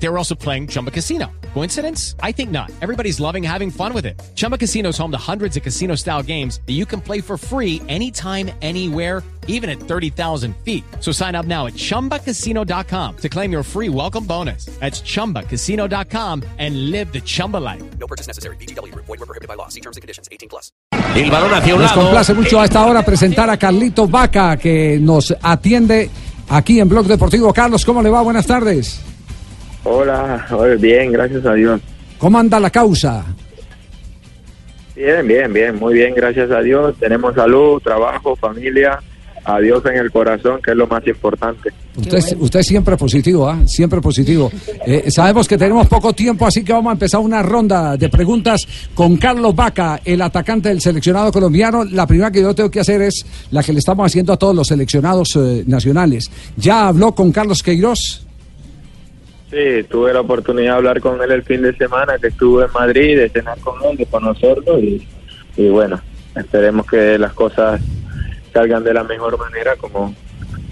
They were also playing Chumba Casino. Coincidence? I think not. Everybody's loving having fun with it. Chumba Casino is home to hundreds of casino style games that you can play for free anytime, anywhere, even at 30,000 feet. So sign up now at chumbacasino.com to claim your free welcome bonus. That's chumbacasino.com and live the Chumba life. No purchase necessary. BGW. Void were prohibited by law. See terms and conditions. 18 plus. El balón hacia un Nos complace mucho a esta hora presentar a Carlito Vaca que nos atiende aquí en Blog Deportivo. Carlos, ¿cómo le va? Buenas tardes. Hola, bien, gracias a Dios. ¿Cómo anda la causa? Bien, bien, bien, muy bien, gracias a Dios. Tenemos salud, trabajo, familia, a Dios en el corazón, que es lo más importante. Usted, usted siempre positivo, ¿ah? Siempre positivo. Eh, sabemos que tenemos poco tiempo, así que vamos a empezar una ronda de preguntas con Carlos Vaca, el atacante del seleccionado colombiano. La primera que yo tengo que hacer es la que le estamos haciendo a todos los seleccionados eh, nacionales. ¿Ya habló con Carlos Queiroz? Sí, tuve la oportunidad de hablar con él el fin de semana, que estuve en Madrid, de cenar con él, de conocerlo y, y bueno, esperemos que las cosas salgan de la mejor manera como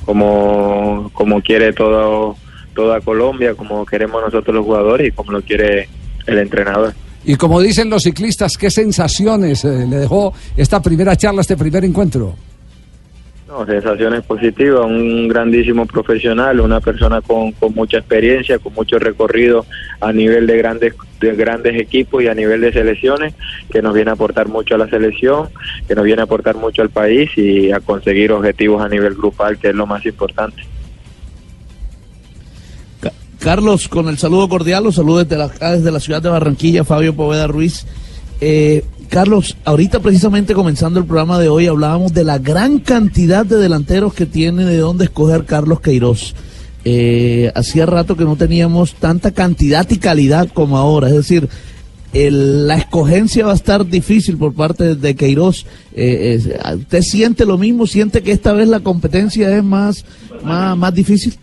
como como quiere todo toda Colombia, como queremos nosotros los jugadores y como lo quiere el entrenador. Y como dicen los ciclistas, ¿qué sensaciones eh, le dejó esta primera charla, este primer encuentro? No, sensaciones positivas, un grandísimo profesional, una persona con, con mucha experiencia, con mucho recorrido a nivel de grandes de grandes equipos y a nivel de selecciones, que nos viene a aportar mucho a la selección, que nos viene a aportar mucho al país y a conseguir objetivos a nivel grupal, que es lo más importante. Ca- Carlos, con el saludo cordial, los saludos desde la, desde la ciudad de Barranquilla, Fabio Poveda Ruiz. Eh, Carlos, ahorita precisamente comenzando el programa de hoy hablábamos de la gran cantidad de delanteros que tiene de dónde escoger Carlos Queiroz. Eh, hacía rato que no teníamos tanta cantidad y calidad como ahora, es decir, el- la escogencia va a estar difícil por parte de Queiroz. Eh, ¿Usted siente lo mismo? ¿Siente que esta vez la competencia es más, más, más difícil?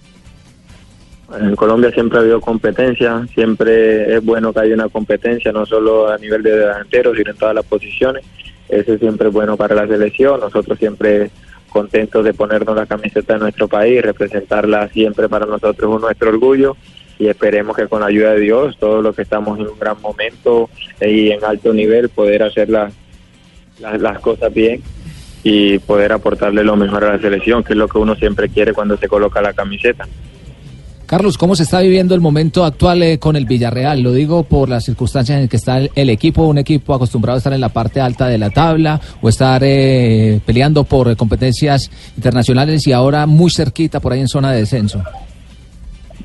En Colombia siempre ha habido competencia, siempre es bueno que haya una competencia, no solo a nivel de delanteros, sino en todas las posiciones. Eso siempre es bueno para la selección. Nosotros siempre contentos de ponernos la camiseta de nuestro país, representarla siempre para nosotros es nuestro orgullo y esperemos que con la ayuda de Dios, todos los que estamos en un gran momento y en alto nivel, poder hacer las, las, las cosas bien y poder aportarle lo mejor a la selección, que es lo que uno siempre quiere cuando se coloca la camiseta. Carlos, ¿cómo se está viviendo el momento actual eh, con el Villarreal? Lo digo por las circunstancias en que está el, equipo, un equipo acostumbrado a estar en la parte alta de la tabla o estar eh, peleando por eh, competencias internacionales y ahora muy cerquita por ahí en zona de descenso.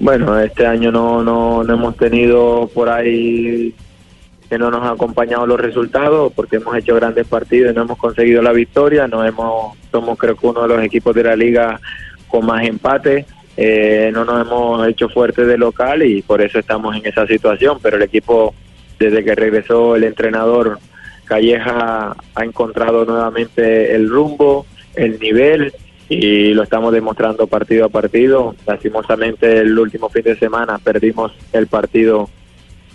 Bueno, este año no, no, no hemos tenido por ahí que no nos han acompañado los resultados porque hemos hecho grandes partidos y no hemos conseguido la victoria. No hemos, somos creo que uno de los equipos de la liga con más empate. Eh, no nos hemos hecho fuertes de local y por eso estamos en esa situación. Pero el equipo, desde que regresó el entrenador Calleja, ha encontrado nuevamente el rumbo, el nivel y lo estamos demostrando partido a partido. Lastimosamente el último fin de semana perdimos el partido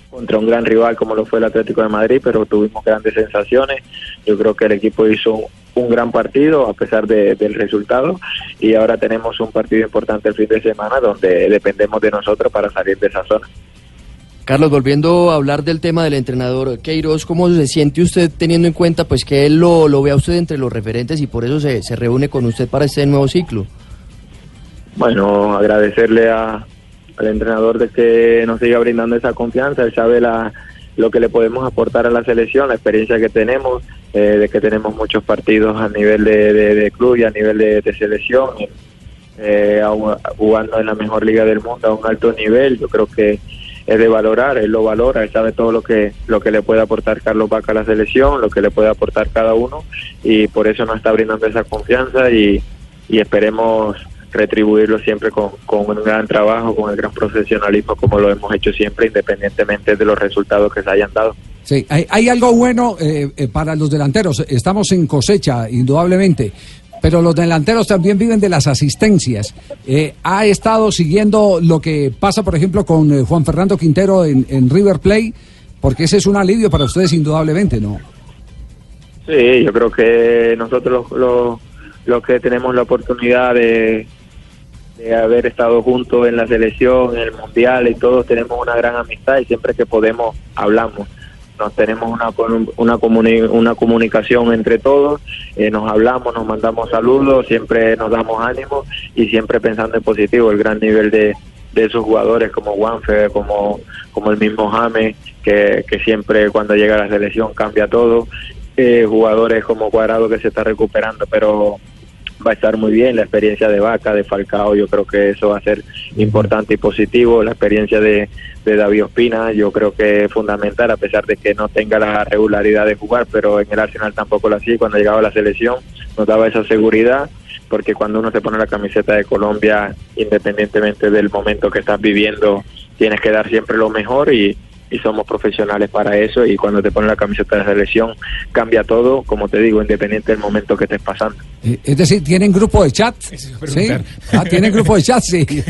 contra un gran rival como lo fue el Atlético de Madrid, pero tuvimos grandes sensaciones. Yo creo que el equipo hizo un, gran partido a pesar de- del resultado y ahora tenemos un partido importante el fin de semana donde dependemos de nosotros para salir de esa zona. Carlos, volviendo a hablar del tema del entrenador Queiroz, ¿cómo se siente usted teniendo en cuenta pues que él lo, lo ve a usted entre los referentes y por eso se, se reúne con usted para este nuevo ciclo? Bueno, agradecerle a, al entrenador de que nos siga brindando esa confianza. Él sabe la, lo que le podemos aportar a la selección, la experiencia que tenemos, eh, de que tenemos muchos partidos a nivel de, de- club y a nivel de, selección, eh, agu- jugando en la mejor liga del mundo a un alto nivel. Yo creo que es de valorar, él lo valora, él sabe todo lo que lo que le puede aportar Carlos Vaca a la selección, lo que le puede aportar cada uno y por eso nos está brindando esa confianza y esperemos retribuirlo siempre con, con un gran trabajo, con el gran profesionalismo como lo hemos hecho siempre, independientemente de los resultados que se hayan dado. Sí, hay, hay algo bueno eh, eh, para los delanteros. Estamos en cosecha, indudablemente. Pero los delanteros también viven de las asistencias. Eh, ¿Ha estado siguiendo lo que pasa, por ejemplo, con eh, Juan Fernando Quintero en, en River Plate? Porque ese es un alivio para ustedes, indudablemente, ¿no? Sí, yo creo que nosotros los, los, los que tenemos la oportunidad de, de haber estado juntos en la selección, en el mundial y todos tenemos una gran amistad y siempre que podemos hablamos. Nos tenemos una una, comuni- una comunicación entre todos, eh, nos hablamos, nos mandamos saludos, siempre nos damos ánimo y siempre pensando en positivo, el gran nivel de, de esos jugadores como Juanfe, como, como el mismo James, que, que siempre cuando llega a la selección cambia todo, eh, jugadores como Cuadrado que se está recuperando, pero va a estar muy bien. La experiencia de Vaca, de Falcao, yo creo que eso va a ser importante y positivo, la experiencia de, de David Ospina, yo creo que es fundamental, a pesar de que no tenga la regularidad de jugar, pero en el Arsenal tampoco lo hacía, cuando llegaba a la selección nos daba esa seguridad, porque cuando uno se pone la camiseta de Colombia, independientemente del momento que estás viviendo, tienes que dar siempre lo mejor y, y somos profesionales para eso y cuando te pones la camiseta de selección cambia todo, como te digo, independiente del momento que estés pasando. Eh, Es decir, ¿tienen grupo de chat? ¿Sí? Ah, ¿Tienen grupo de chat? Sí.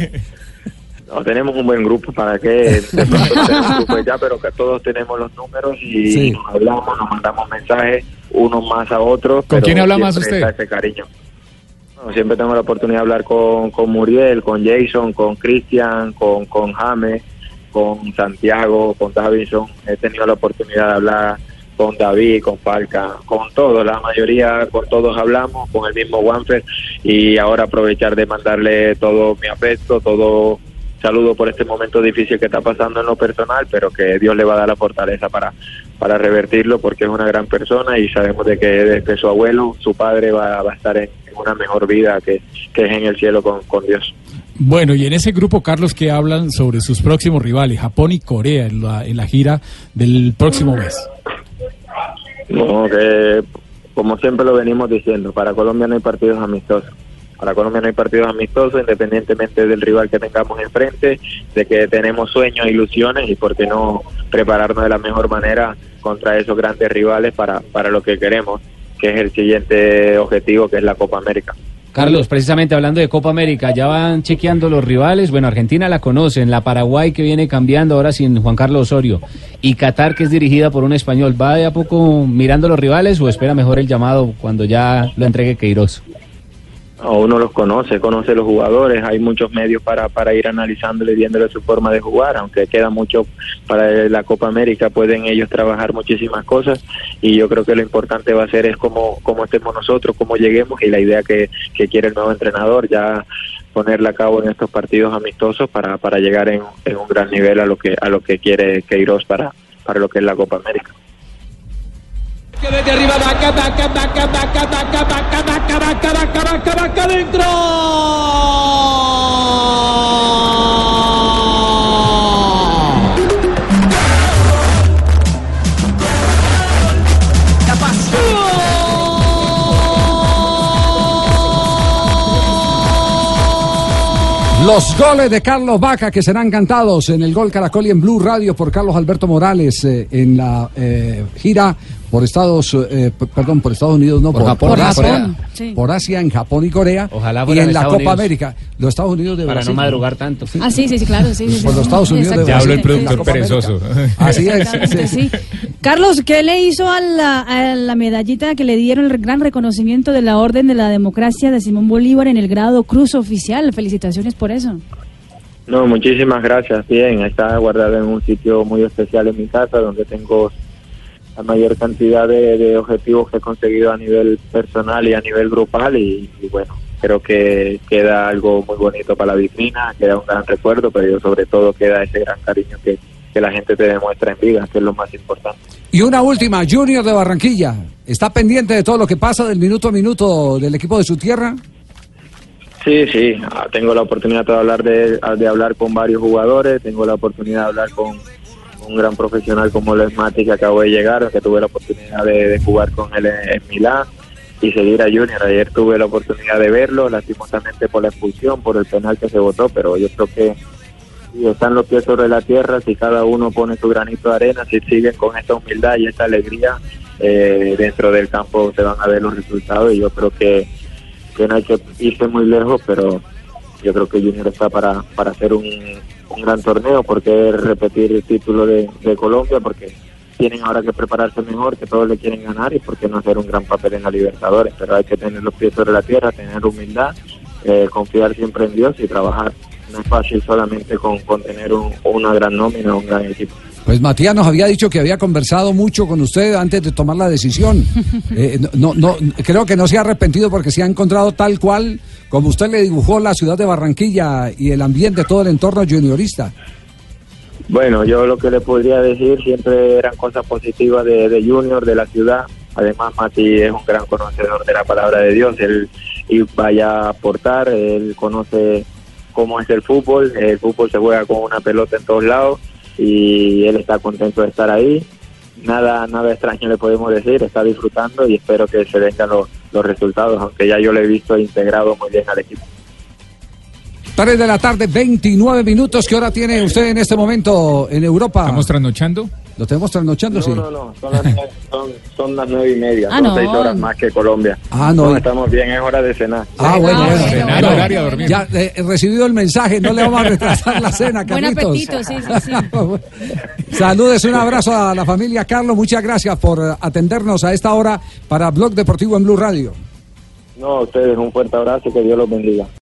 No, tenemos un buen grupo para que ya, pero que todos tenemos los números y Sí. nos hablamos, nos mandamos mensajes unos más a otros. ¿Con pero quién habla más siempre usted? ese cariño. Bueno, siempre tengo la oportunidad de hablar con, con Muriel, con Jason, con Cristian, con, con James, con Santiago, con Davison. He tenido la oportunidad de hablar con David, con Falca, con todos, la mayoría, con todos hablamos, con el mismo Wanfer y ahora aprovechar de mandarle todo mi afecto, todo saludo por este momento difícil que está pasando en lo personal, pero que Dios le va a dar la fortaleza para, para revertirlo porque es una gran persona y sabemos de que desde su abuelo, su padre va, va a estar en, en una mejor vida que, que es en el cielo con, con Dios. Bueno, y en ese grupo, Carlos, que hablan sobre sus próximos rivales, Japón y Corea, en la, en la gira del próximo mes. No, que como siempre lo venimos diciendo, para Colombia no hay partidos amistosos. Para Colombia no hay partidos amistosos, independientemente del rival que tengamos enfrente, de que tenemos sueños, ilusiones y por qué no prepararnos de la mejor manera contra esos grandes rivales para, para lo que queremos, que es el siguiente objetivo, que es la Copa América. Carlos, precisamente hablando de Copa América, ya van chequeando los rivales. Bueno, Argentina la conocen, la Paraguay que viene cambiando ahora sin Juan Carlos Osorio y Qatar que es dirigida por un español. ¿Va de a poco mirando los rivales o espera mejor el llamado cuando ya lo entregue Queiroz? Uno los conoce, conoce los jugadores, hay muchos medios para, para ir analizándole y viéndole su forma de jugar, aunque queda mucho para la Copa América, pueden ellos trabajar muchísimas cosas. Y yo creo que lo importante va a ser es cómo, cómo estemos nosotros, cómo lleguemos y la idea que, que quiere el nuevo entrenador, ya ponerla a cabo en estos partidos amistosos para, para llegar en, en un gran nivel a lo que a lo que quiere Queiroz para, para lo que es la Copa América. Que desde arriba vaca, vaca, vaca, vaca, vaca, vaca, vaca, vaca, vaca, vaca, vaca, adentro. Los goles de Carlos Vaca que serán cantados en el Gol Caracol y en Blue Radio por Carlos Alberto Morales eh, en la eh, gira por Estados, eh, p- perdón, por Estados Unidos, no, Por Japón, Asia, sí. por Asia, en Japón y Corea, Ojalá y en la Estados Copa Unidos. América, los Estados Unidos de Para Brasil. no madrugar tanto. Ah, sí, sí, sí, claro, sí. sí, sí. Por los Estados Unidos de Ya habló el productor perezoso. Así es. Exactamente, sí. sí. Carlos, ¿qué le hizo a la, a la medallita que le dieron el gran reconocimiento de la Orden de la Democracia de Simón Bolívar en el grado Cruz Oficial? Felicitaciones por eso. No, muchísimas gracias. Bien, está guardado en un sitio muy especial en mi casa, donde tengo la mayor cantidad de, de objetivos que he conseguido a nivel personal y a nivel grupal. Y, y bueno, creo que queda algo muy bonito para la vitrina, queda un gran recuerdo, pero yo sobre todo queda ese gran cariño que, que la gente te demuestra en vida, que es lo más importante. Y una última, Junior de Barranquilla. ¿Está pendiente de todo lo que pasa del minuto a minuto del equipo de su tierra? Sí, sí, ah, tengo la oportunidad de hablar de, de hablar con varios jugadores, tengo la oportunidad de hablar con un gran profesional como lo es Mati que acabo de llegar, que tuve la oportunidad de, jugar con él en, en Milán y seguir a Junior. Ayer tuve la oportunidad de verlo, lastimosamente por la expulsión, por el penal que se votó, pero yo creo que si están los pies sobre la tierra, si cada uno pone su granito de arena, si siguen con esta humildad y esta alegría, eh, dentro del campo se van a ver los resultados y yo creo que que no hay que irse muy lejos, pero yo creo que Junior está para, para hacer un, un gran torneo, porque repetir el título de, de Colombia, porque tienen ahora que prepararse mejor, que todos le quieren ganar y por qué no hacer un gran papel en la Libertadores. Pero hay que tener los pies sobre la tierra, tener humildad, eh, confiar siempre en Dios y trabajar. No es fácil solamente con, con tener un- una gran nómina, un gran equipo. Pues Matías nos había dicho que había conversado mucho con usted antes de tomar la decisión. Eh, no, no, no- creo que no se ha arrepentido porque se ha encontrado tal cual como usted le dibujó la ciudad de Barranquilla y el ambiente, todo el entorno juniorista. Bueno, yo lo que le podría decir siempre eran cosas positivas de, Junior, de la ciudad. Además, Mati es un gran conocedor de la palabra de Dios. Él y vaya a aportar, él conoce cómo es el fútbol. El fútbol se juega con una pelota en todos lados y él está contento de estar ahí. Nada, nada extraño le podemos decir, está disfrutando y espero que se vengan los, los resultados, aunque ya yo lo he visto integrado muy bien al equipo. 3 de la tarde, 29 minutos. ¿Qué hora tiene usted en este momento en Europa? ¿Estamos trasnochando? Lo tenemos trasnochando, No, sí. no, no, son las, nueve- son, son las nueve y media, Ah, son no. seis horas más que Colombia. Ah, no. estamos bien, es hora de cenar. Ah, bueno, bueno. Cenar, No, horario dormir. Ya eh, he recibido el mensaje, no le vamos a retrasar la cena, Buen Carlitos. apetito, sí, sí, sí. Saludes, un abrazo a la familia Carlos, muchas gracias por atendernos a esta hora para Blog Deportivo en Blue Radio. No, a ustedes un fuerte abrazo y que Dios los bendiga.